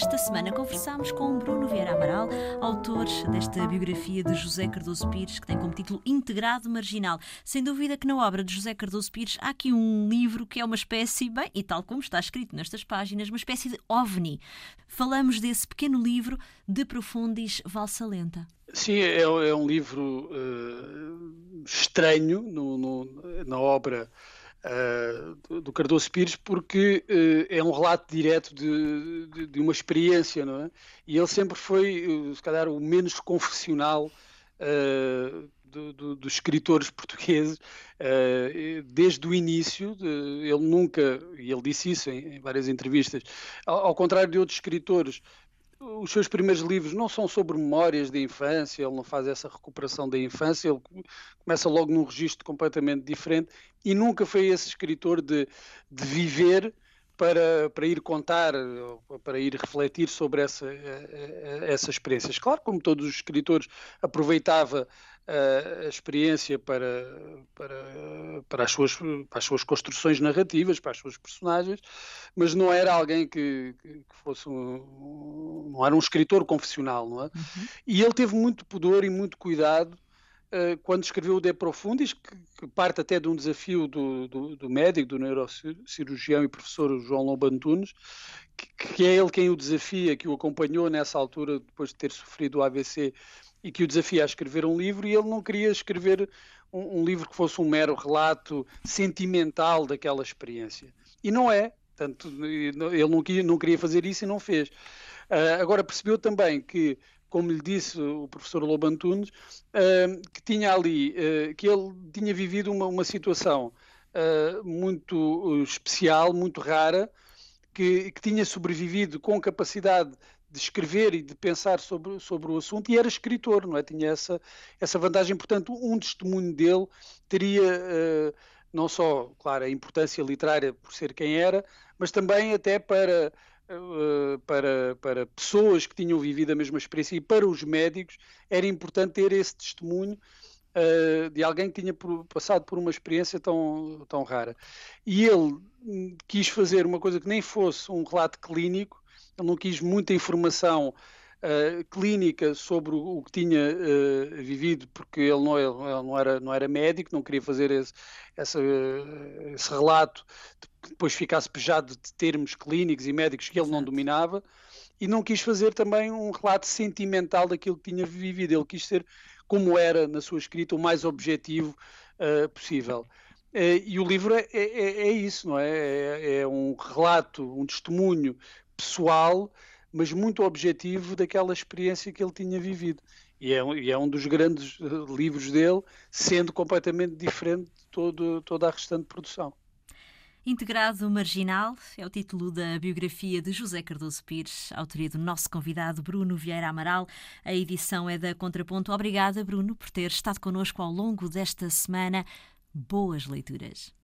Esta semana conversámos com Bruno Vieira Amaral, autor desta biografia de José Cardoso Pires, que tem como título Integrado Marginal. Sem dúvida que na obra de José Cardoso Pires há aqui um livro que é uma espécie, bem, e tal como está escrito nestas páginas, uma espécie de ovni. Falamos desse pequeno livro de Profundis Valsa Lenta. Sim, é, é um livro uh, estranho no, no, na obra uh, do Cardoso Pires, porque uh, é um relato direto de, de, de, uma experiência, não é? E ele sempre foi, uh, se calhar, o menos confessional do, do, dos escritores portugueses desde o início. ele nunca, e ele disse isso em, em várias entrevistas, ao, ao contrário de outros escritores os seus primeiros livros não são sobre memórias da infância, ele não faz essa recuperação da infância, ele começa logo num registro completamente diferente e nunca foi esse escritor de, de viver para, para ir contar, para ir refletir sobre essa, eh, eh, essas experiências. Claro, como todos os escritores, aproveitava a experiência para, para, para, as suas, para as suas construções narrativas, para as suas personagens, mas não era alguém que, que fosse um, não era um escritor confessional, não é? Uhum. E ele teve muito pudor e muito cuidado uh, quando escreveu o De Profundis, que, que, parte até de um desafio do, do, do médico, do neurocirurgião e professor João Lobo Antunes, que, que é ele quem o desafia, que o acompanhou nessa altura, depois de ter sofrido o AVC e que o desafia a escrever um livro e ele não queria escrever um, um, livro que fosse um mero relato sentimental daquela experiência. E não é. Tanto, ele não queria, não queria fazer isso e não fez. Uh, agora percebeu também que, como lhe disse o professor Lobo Antunes, uh, que tinha ali, uh, que ele tinha vivido uma, uma situação muito especial, muito rara, que, que tinha sobrevivido com capacidade de escrever e de pensar sobre, sobre o assunto e era escritor, não é? Tinha essa, essa vantagem, portanto, um testemunho dele teria uh, não só, claro, a importância literária por ser quem era, mas também até para, uh, para, para pessoas que tinham vivido a mesma experiência e para os médicos era importante ter esse testemunho uh, de alguém que tinha passado por uma experiência tão, tão rara. E ele hum, quis fazer uma coisa que nem fosse um relato clínico, ele não quis muita informação uh, clínica sobre o, o que tinha uh, vivido, porque ele não, ele não, era, não era médico, não queria fazer esse, essa, uh, esse relato que depois ficasse pejado de termos clínicos e médicos que ele não dominava, e não quis fazer também um relato sentimental daquilo que tinha vivido. Ele quis ser, como era na sua escrita, o mais objetivo possível. e o livro é, é, é, isso, não é? é? É um relato, um testemunho pessoal, mas muito objetivo daquela experiência que ele tinha vivido. E é, e é um dos grandes eh, livros dele, sendo completamente diferente de todo, toda a restante produção. Integrado Marginal é o título da biografia de José Cardoso Pires, autoria do nosso convidado Bruno Vieira Amaral. A edição é da Contraponto. Obrigada, Bruno, por ter estado connosco ao longo desta semana. Boas leituras.